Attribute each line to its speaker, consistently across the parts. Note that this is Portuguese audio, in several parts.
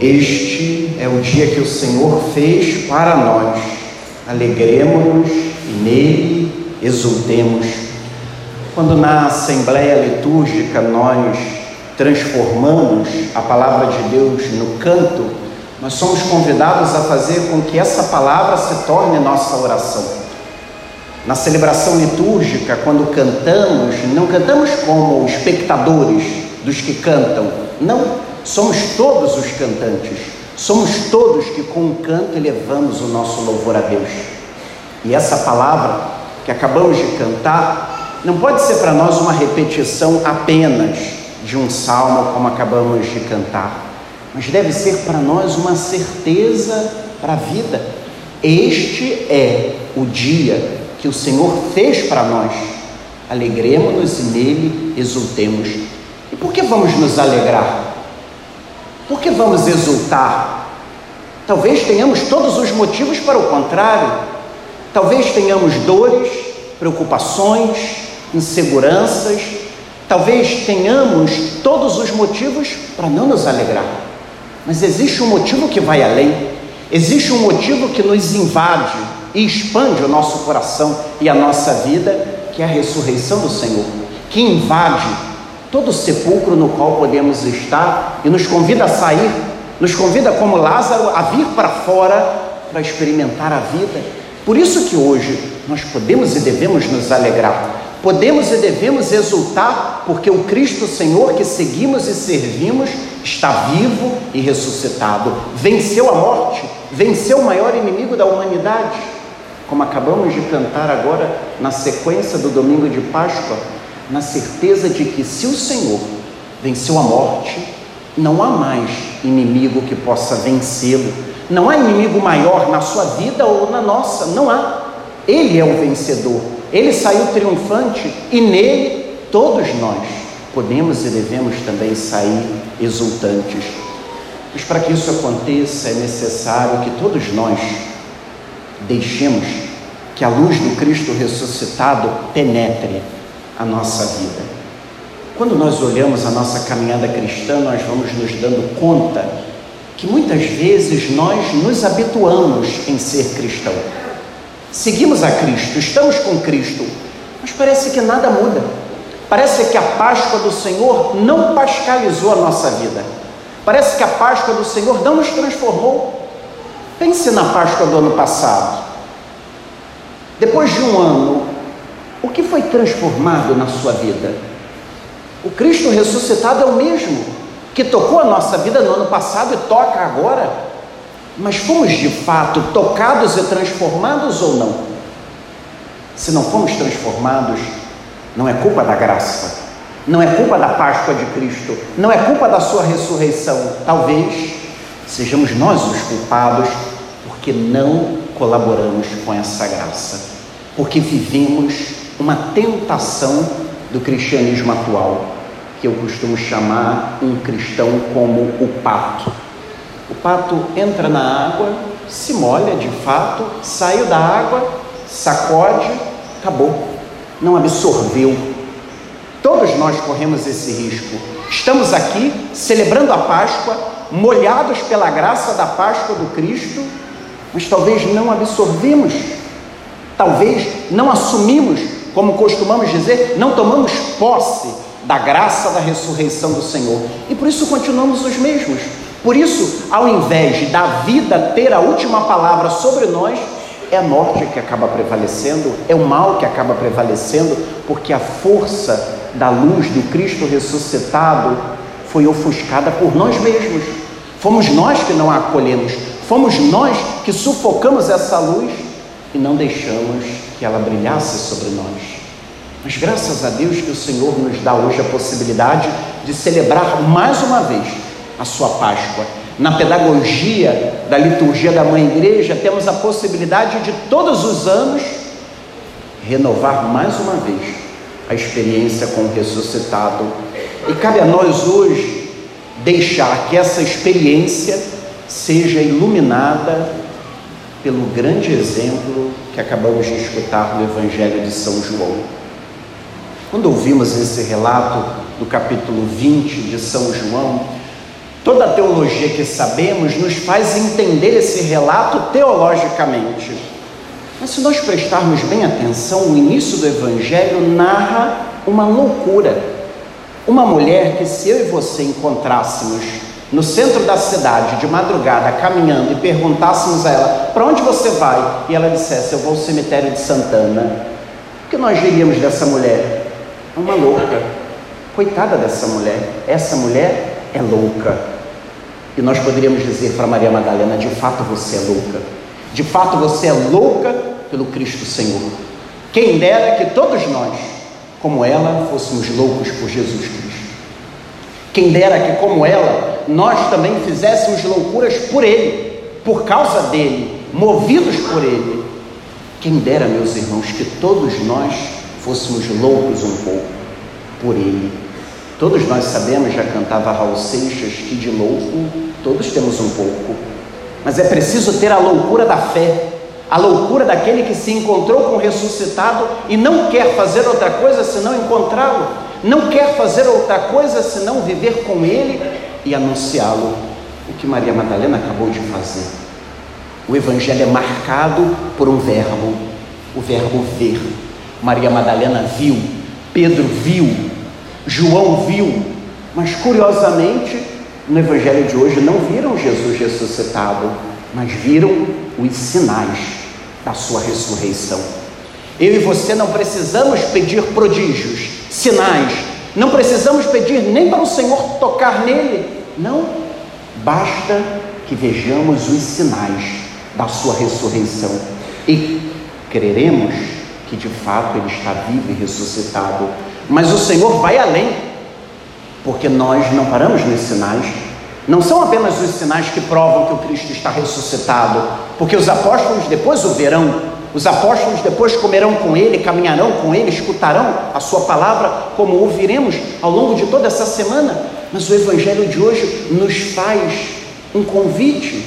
Speaker 1: Este é o dia que o Senhor fez para nós. Alegremos-nos e nele exultemos. Quando na Assembleia Litúrgica nós transformamos a palavra de Deus no canto, nós somos convidados a fazer com que essa palavra se torne nossa oração. Na celebração litúrgica, quando cantamos, não cantamos como espectadores dos que cantam, não Somos todos os cantantes, somos todos que com o canto elevamos o nosso louvor a Deus. E essa palavra que acabamos de cantar não pode ser para nós uma repetição apenas de um salmo como acabamos de cantar, mas deve ser para nós uma certeza para a vida. Este é o dia que o Senhor fez para nós. Alegremos-nos e nele exultemos. E por que vamos nos alegrar? Por que vamos exultar? Talvez tenhamos todos os motivos para o contrário. Talvez tenhamos dores, preocupações, inseguranças. Talvez tenhamos todos os motivos para não nos alegrar. Mas existe um motivo que vai além. Existe um motivo que nos invade e expande o nosso coração e a nossa vida, que é a ressurreição do Senhor, que invade todo sepulcro no qual podemos estar e nos convida a sair, nos convida como Lázaro a vir para fora para experimentar a vida. Por isso que hoje nós podemos e devemos nos alegrar, podemos e devemos exultar, porque o Cristo Senhor que seguimos e servimos está vivo e ressuscitado, venceu a morte, venceu o maior inimigo da humanidade. Como acabamos de cantar agora na sequência do domingo de Páscoa, na certeza de que se o Senhor venceu a morte, não há mais inimigo que possa vencê-lo. Não há inimigo maior na sua vida ou na nossa, não há. Ele é o vencedor. Ele saiu triunfante e nele todos nós podemos e devemos também sair exultantes. Mas para que isso aconteça é necessário que todos nós deixemos que a luz do Cristo ressuscitado penetre a nossa vida. Quando nós olhamos a nossa caminhada cristã, nós vamos nos dando conta que muitas vezes nós nos habituamos em ser cristão. Seguimos a Cristo, estamos com Cristo, mas parece que nada muda. Parece que a Páscoa do Senhor não pascalizou a nossa vida. Parece que a Páscoa do Senhor não nos transformou. Pense na Páscoa do ano passado. Depois de um ano, o que foi transformado na sua vida? O Cristo ressuscitado é o mesmo que tocou a nossa vida no ano passado e toca agora. Mas fomos de fato tocados e transformados ou não? Se não fomos transformados, não é culpa da graça, não é culpa da Páscoa de Cristo, não é culpa da sua ressurreição. Talvez sejamos nós os culpados porque não colaboramos com essa graça, porque vivemos uma tentação do cristianismo atual, que eu costumo chamar um cristão como o pato. O pato entra na água, se molha de fato, saiu da água, sacode, acabou, não absorveu. Todos nós corremos esse risco. Estamos aqui celebrando a Páscoa, molhados pela graça da Páscoa do Cristo, mas talvez não absorvemos, talvez não assumimos como costumamos dizer, não tomamos posse da graça da ressurreição do Senhor. E por isso continuamos os mesmos. Por isso, ao invés da vida ter a última palavra sobre nós, é a morte que acaba prevalecendo, é o mal que acaba prevalecendo, porque a força da luz do Cristo ressuscitado foi ofuscada por nós mesmos. Fomos nós que não a acolhemos, fomos nós que sufocamos essa luz e não deixamos que ela brilhasse sobre nós. Mas graças a Deus que o Senhor nos dá hoje a possibilidade de celebrar mais uma vez a sua Páscoa. Na pedagogia da liturgia da Mãe Igreja, temos a possibilidade de todos os anos renovar mais uma vez a experiência com o ressuscitado. E cabe a nós hoje deixar que essa experiência seja iluminada pelo grande exemplo que acabamos de escutar no Evangelho de São João. Quando ouvimos esse relato do capítulo 20 de São João, Toda a teologia que sabemos nos faz entender esse relato teologicamente. Mas se nós prestarmos bem atenção, o início do Evangelho narra uma loucura. Uma mulher que, se eu e você encontrássemos no centro da cidade, de madrugada, caminhando, e perguntássemos a ela: Para onde você vai? E ela dissesse: Eu vou ao cemitério de Santana. O que nós diríamos dessa mulher? Uma louca. Coitada dessa mulher. Essa mulher é louca. E nós poderíamos dizer para Maria Madalena: De fato você é louca. De fato você é louca pelo Cristo Senhor. Quem dera que todos nós, como ela, fôssemos loucos por Jesus Cristo. Quem dera que, como ela, nós também fizéssemos loucuras por Ele, por causa dele, movidos por Ele. Quem dera, meus irmãos, que todos nós fôssemos loucos um pouco por Ele. Todos nós sabemos, já cantava Raul Seixas, que de louco todos temos um pouco. Mas é preciso ter a loucura da fé, a loucura daquele que se encontrou com o ressuscitado e não quer fazer outra coisa senão encontrá-lo não quer fazer outra coisa senão viver com Ele e anunciá-lo, o que Maria Madalena acabou de fazer. O Evangelho é marcado por um verbo, o verbo ver. Maria Madalena viu, Pedro viu, João viu, mas curiosamente, no Evangelho de hoje não viram Jesus ressuscitado, mas viram os sinais da sua ressurreição. Eu e você não precisamos pedir prodígios, sinais. Não precisamos pedir nem para o Senhor tocar nele. Não. Basta que vejamos os sinais da sua ressurreição e creremos que de fato ele está vivo e ressuscitado. Mas o Senhor vai além, porque nós não paramos nos sinais. Não são apenas os sinais que provam que o Cristo está ressuscitado, porque os apóstolos depois o verão os apóstolos depois comerão com ele, caminharão com ele, escutarão a sua palavra, como ouviremos ao longo de toda essa semana. Mas o Evangelho de hoje nos faz um convite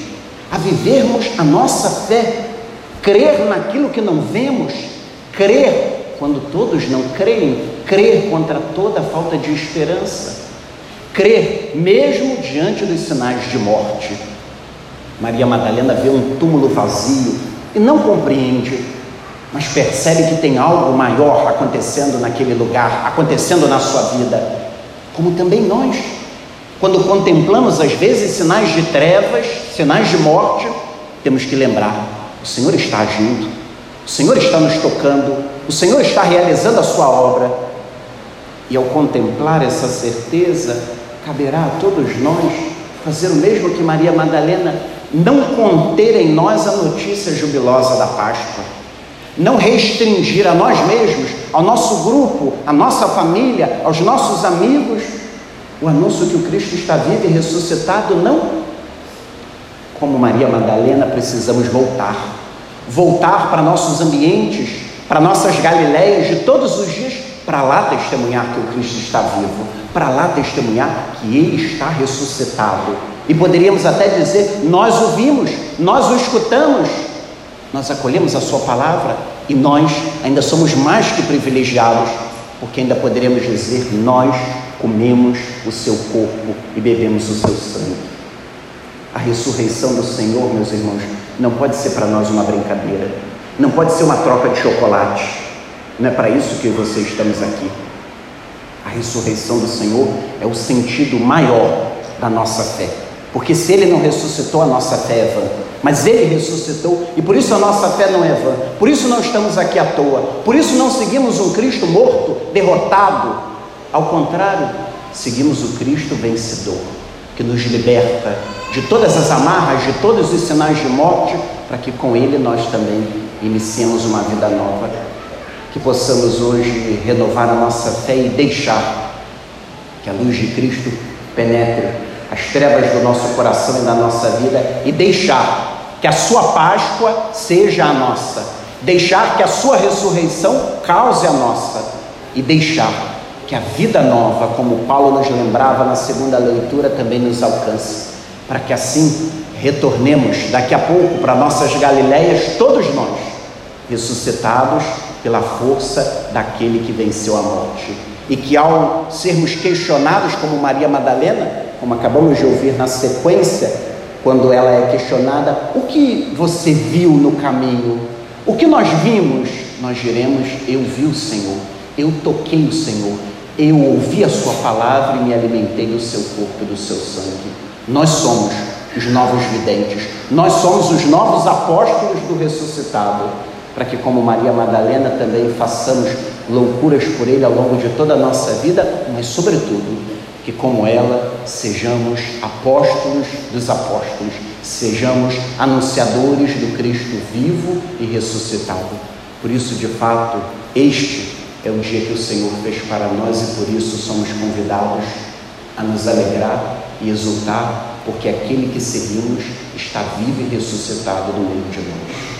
Speaker 1: a vivermos a nossa fé, crer naquilo que não vemos, crer quando todos não creem, crer contra toda falta de esperança, crer mesmo diante dos sinais de morte. Maria Madalena vê um túmulo vazio, e não compreende, mas percebe que tem algo maior acontecendo naquele lugar, acontecendo na sua vida, como também nós, quando contemplamos às vezes sinais de trevas, sinais de morte, temos que lembrar: o Senhor está agindo, o Senhor está nos tocando, o Senhor está realizando a sua obra. E ao contemplar essa certeza, caberá a todos nós fazer o mesmo que Maria Madalena não conter em nós a notícia jubilosa da Páscoa, não restringir a nós mesmos, ao nosso grupo, à nossa família, aos nossos amigos, o anúncio que o Cristo está vivo e ressuscitado, não. Como Maria Madalena, precisamos voltar, voltar para nossos ambientes, para nossas Galileias de todos os dias, para lá testemunhar que o Cristo está vivo, para lá testemunhar que Ele está ressuscitado e poderíamos até dizer: nós o vimos, nós o escutamos, nós acolhemos a Sua palavra e nós ainda somos mais que privilegiados, porque ainda poderíamos dizer: nós comemos o Seu corpo e bebemos o Seu sangue. A ressurreição do Senhor, meus irmãos, não pode ser para nós uma brincadeira, não pode ser uma troca de chocolate, não é para isso que você estamos aqui. A ressurreição do Senhor é o sentido maior da nossa fé. Porque se ele não ressuscitou, a nossa fé é vã. Mas ele ressuscitou e por isso a nossa fé não é vã. Por isso não estamos aqui à toa. Por isso não seguimos um Cristo morto, derrotado. Ao contrário, seguimos o Cristo vencedor, que nos liberta de todas as amarras, de todos os sinais de morte, para que com ele nós também iniciemos uma vida nova. Que possamos hoje renovar a nossa fé e deixar que a luz de Cristo penetre as trevas do nosso coração e da nossa vida e deixar que a sua Páscoa seja a nossa, deixar que a sua ressurreição cause a nossa. E deixar que a vida nova, como Paulo nos lembrava na segunda leitura, também nos alcance, para que assim retornemos daqui a pouco para nossas Galileias, todos nós, ressuscitados pela força daquele que venceu a morte. E que ao sermos questionados como Maria Madalena, como acabamos de ouvir na sequência, quando ela é questionada: o que você viu no caminho? O que nós vimos? Nós diremos: eu vi o Senhor, eu toquei o Senhor, eu ouvi a Sua palavra e me alimentei do seu corpo e do seu sangue. Nós somos os novos videntes, nós somos os novos apóstolos do ressuscitado, para que, como Maria Madalena, também façamos loucuras por Ele ao longo de toda a nossa vida, mas, sobretudo, que, como ela, sejamos apóstolos dos apóstolos, sejamos anunciadores do Cristo vivo e ressuscitado. Por isso, de fato, este é o dia que o Senhor fez para nós e por isso somos convidados a nos alegrar e exultar, porque aquele que seguimos está vivo e ressuscitado no meio de nós.